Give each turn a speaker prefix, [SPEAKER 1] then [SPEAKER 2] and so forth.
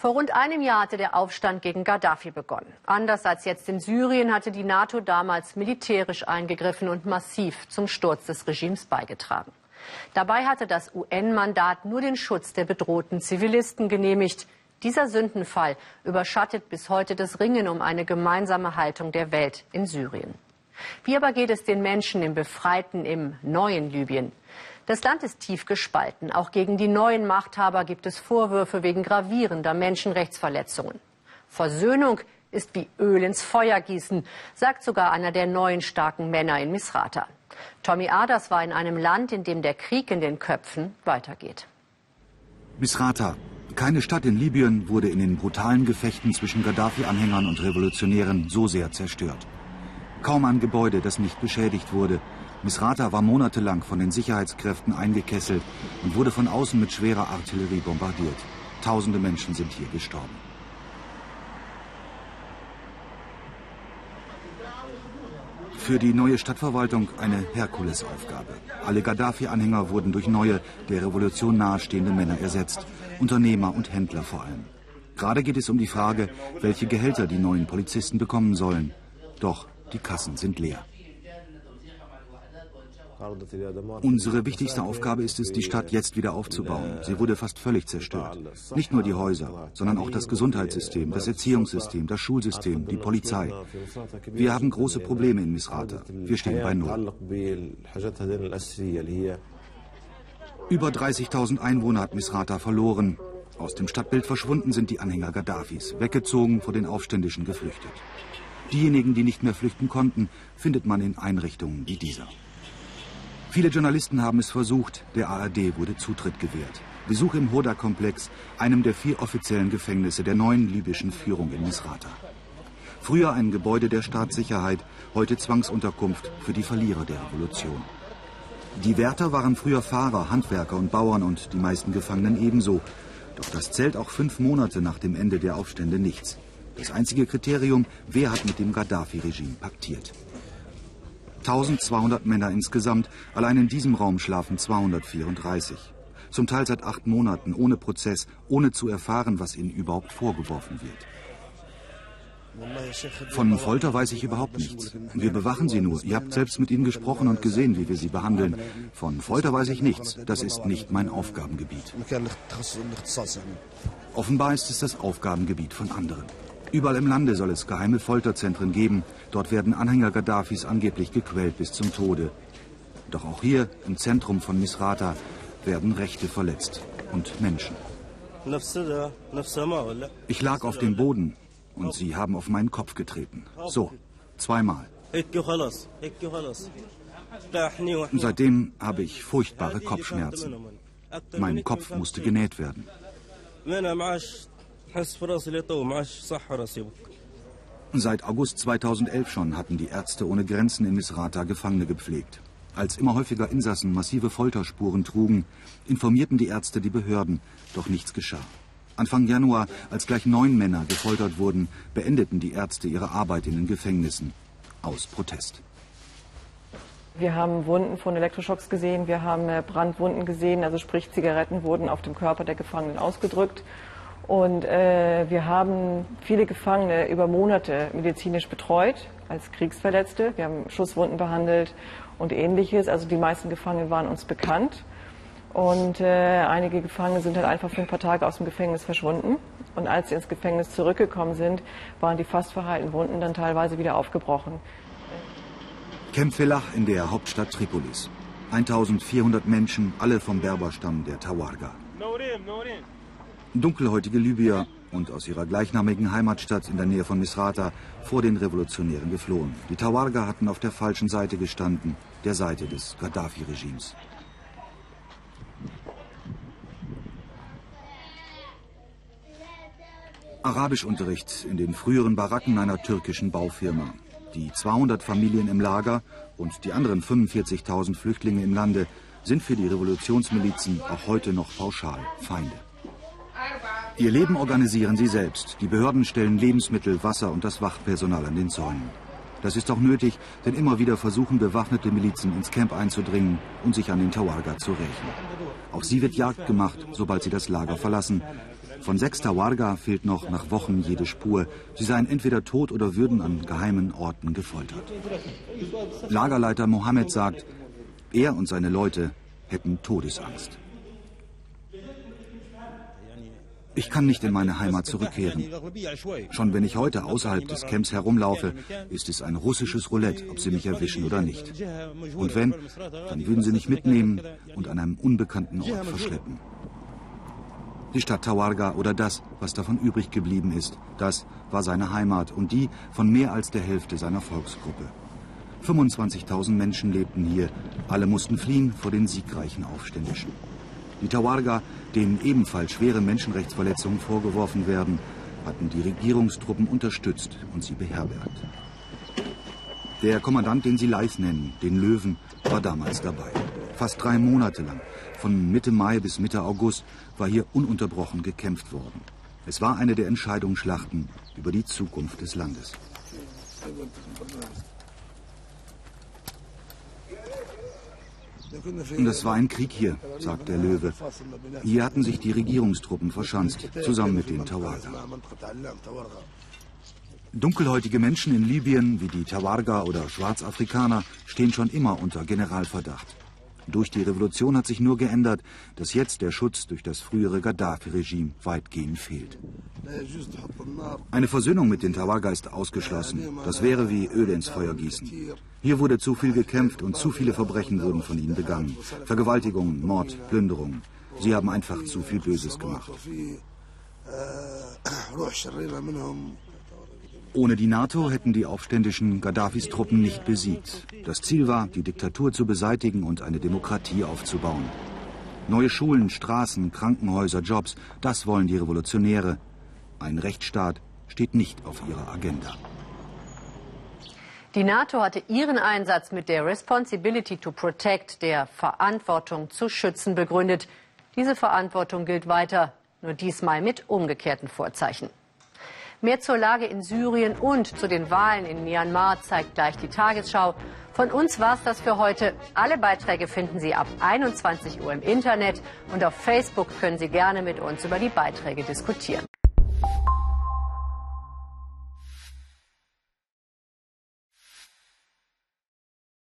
[SPEAKER 1] Vor rund einem Jahr hatte der Aufstand gegen Gaddafi begonnen. Anders als jetzt in Syrien hatte die NATO damals militärisch eingegriffen und massiv zum Sturz des Regimes beigetragen. Dabei hatte das UN-Mandat nur den Schutz der bedrohten Zivilisten genehmigt. Dieser Sündenfall überschattet bis heute das Ringen um eine gemeinsame Haltung der Welt in Syrien. Wie aber geht es den Menschen im befreiten, im neuen Libyen? Das Land ist tief gespalten. Auch gegen die neuen Machthaber gibt es Vorwürfe wegen gravierender Menschenrechtsverletzungen. Versöhnung ist wie Öl ins Feuer gießen, sagt sogar einer der neuen starken Männer in Misrata. Tommy Aders war in einem Land, in dem der Krieg in den Köpfen weitergeht.
[SPEAKER 2] Misrata. Keine Stadt in Libyen wurde in den brutalen Gefechten zwischen Gaddafi-Anhängern und Revolutionären so sehr zerstört. Kaum ein Gebäude, das nicht beschädigt wurde. Misrata war monatelang von den Sicherheitskräften eingekesselt und wurde von außen mit schwerer Artillerie bombardiert. Tausende Menschen sind hier gestorben. Für die neue Stadtverwaltung eine Herkulesaufgabe. Alle Gaddafi-Anhänger wurden durch neue, der Revolution nahestehende Männer ersetzt. Unternehmer und Händler vor allem. Gerade geht es um die Frage, welche Gehälter die neuen Polizisten bekommen sollen. Doch die Kassen sind leer. Unsere wichtigste Aufgabe ist es, die Stadt jetzt wieder aufzubauen. Sie wurde fast völlig zerstört. Nicht nur die Häuser, sondern auch das Gesundheitssystem, das Erziehungssystem, das Schulsystem, die Polizei. Wir haben große Probleme in Misrata. Wir stehen bei Null. Über 30.000 Einwohner hat Misrata verloren. Aus dem Stadtbild verschwunden sind die Anhänger Gaddafis, weggezogen, vor den Aufständischen geflüchtet. Diejenigen, die nicht mehr flüchten konnten, findet man in Einrichtungen wie dieser. Viele Journalisten haben es versucht, der ARD wurde Zutritt gewährt. Besuch im Hoda-Komplex, einem der vier offiziellen Gefängnisse der neuen libyschen Führung in Misrata. Früher ein Gebäude der Staatssicherheit, heute Zwangsunterkunft für die Verlierer der Revolution. Die Wärter waren früher Fahrer, Handwerker und Bauern und die meisten Gefangenen ebenso. Doch das zählt auch fünf Monate nach dem Ende der Aufstände nichts. Das einzige Kriterium, wer hat mit dem Gaddafi-Regime paktiert. 1200 Männer insgesamt, allein in diesem Raum schlafen 234. Zum Teil seit acht Monaten, ohne Prozess, ohne zu erfahren, was ihnen überhaupt vorgeworfen wird. Von Folter weiß ich überhaupt nichts. Wir bewachen sie nur. Ihr habt selbst mit ihnen gesprochen und gesehen, wie wir sie behandeln. Von Folter weiß ich nichts. Das ist nicht mein Aufgabengebiet. Offenbar ist es das Aufgabengebiet von anderen. Überall im Lande soll es geheime Folterzentren geben. Dort werden Anhänger Gaddafis angeblich gequält bis zum Tode. Doch auch hier, im Zentrum von Misrata, werden Rechte verletzt und Menschen. Ich lag auf dem Boden und sie haben auf meinen Kopf getreten. So, zweimal. Seitdem habe ich furchtbare Kopfschmerzen. Mein Kopf musste genäht werden. Seit August 2011 schon hatten die Ärzte ohne Grenzen in Misrata Gefangene gepflegt. Als immer häufiger Insassen massive Folterspuren trugen, informierten die Ärzte die Behörden, doch nichts geschah. Anfang Januar, als gleich neun Männer gefoltert wurden, beendeten die Ärzte ihre Arbeit in den Gefängnissen aus Protest.
[SPEAKER 3] Wir haben Wunden von Elektroschocks gesehen, wir haben äh, Brandwunden gesehen, also sprich Zigaretten wurden auf dem Körper der Gefangenen ausgedrückt und äh, wir haben viele Gefangene über Monate medizinisch betreut als Kriegsverletzte. Wir haben Schusswunden behandelt und ähnliches. Also die meisten Gefangenen waren uns bekannt. Und äh, einige Gefangene sind dann einfach für ein paar Tage aus dem Gefängnis verschwunden. Und als sie ins Gefängnis zurückgekommen sind, waren die fast verheilten Wunden dann teilweise wieder aufgebrochen.
[SPEAKER 2] Camp Felach in der Hauptstadt Tripolis. 1400 Menschen, alle vom Berberstamm der Tawarga. Dunkelhäutige Libyer und aus ihrer gleichnamigen Heimatstadt in der Nähe von Misrata vor den Revolutionären geflohen. Die Tawarga hatten auf der falschen Seite gestanden, der Seite des Gaddafi-Regimes. Arabischunterricht in den früheren Baracken einer türkischen Baufirma. Die 200 Familien im Lager und die anderen 45.000 Flüchtlinge im Lande sind für die Revolutionsmilizen auch heute noch pauschal Feinde. Ihr Leben organisieren sie selbst. Die Behörden stellen Lebensmittel, Wasser und das Wachpersonal an den Zäunen. Das ist auch nötig, denn immer wieder versuchen bewaffnete Milizen ins Camp einzudringen und sich an den Tawarga zu rächen. Auf sie wird Jagd gemacht, sobald sie das Lager verlassen. Von sechs Tawarga fehlt noch nach Wochen jede Spur. Sie seien entweder tot oder würden an geheimen Orten gefoltert. Lagerleiter Mohammed sagt, er und seine Leute hätten Todesangst. Ich kann nicht in meine Heimat zurückkehren. Schon wenn ich heute außerhalb des Camps herumlaufe, ist es ein russisches Roulette, ob sie mich erwischen oder nicht. Und wenn, dann würden sie mich mitnehmen und an einem unbekannten Ort verschleppen. Die Stadt Tawarga oder das, was davon übrig geblieben ist, das war seine Heimat und die von mehr als der Hälfte seiner Volksgruppe. 25.000 Menschen lebten hier. Alle mussten fliehen vor den siegreichen Aufständischen. Die Tawarga, denen ebenfalls schwere Menschenrechtsverletzungen vorgeworfen werden, hatten die Regierungstruppen unterstützt und sie beherbergt. Der Kommandant, den sie Leith nennen, den Löwen, war damals dabei. Fast drei Monate lang, von Mitte Mai bis Mitte August, war hier ununterbrochen gekämpft worden. Es war eine der Entscheidungsschlachten über die Zukunft des Landes. Und es war ein Krieg hier, sagt der Löwe. Hier hatten sich die Regierungstruppen verschanzt, zusammen mit den Tawarga. Dunkelhäutige Menschen in Libyen, wie die Tawarga oder Schwarzafrikaner, stehen schon immer unter Generalverdacht. Durch die Revolution hat sich nur geändert, dass jetzt der Schutz durch das frühere Gaddafi-Regime weitgehend fehlt. Eine Versöhnung mit den Tawaga ist ausgeschlossen. Das wäre wie Öl ins Feuer gießen. Hier wurde zu viel gekämpft und zu viele Verbrechen wurden von ihnen begangen. Vergewaltigungen, Mord, Plünderungen. Sie haben einfach zu viel Böses gemacht. Ohne die NATO hätten die aufständischen Gaddafis Truppen nicht besiegt. Das Ziel war, die Diktatur zu beseitigen und eine Demokratie aufzubauen. Neue Schulen, Straßen, Krankenhäuser, Jobs, das wollen die Revolutionäre. Ein Rechtsstaat steht nicht auf ihrer Agenda.
[SPEAKER 1] Die NATO hatte ihren Einsatz mit der Responsibility to Protect, der Verantwortung zu schützen, begründet. Diese Verantwortung gilt weiter, nur diesmal mit umgekehrten Vorzeichen. Mehr zur Lage in Syrien und zu den Wahlen in Myanmar zeigt gleich die Tagesschau. Von uns war es das für heute. Alle Beiträge finden Sie ab 21 Uhr im Internet und auf Facebook können Sie gerne mit uns über die Beiträge diskutieren.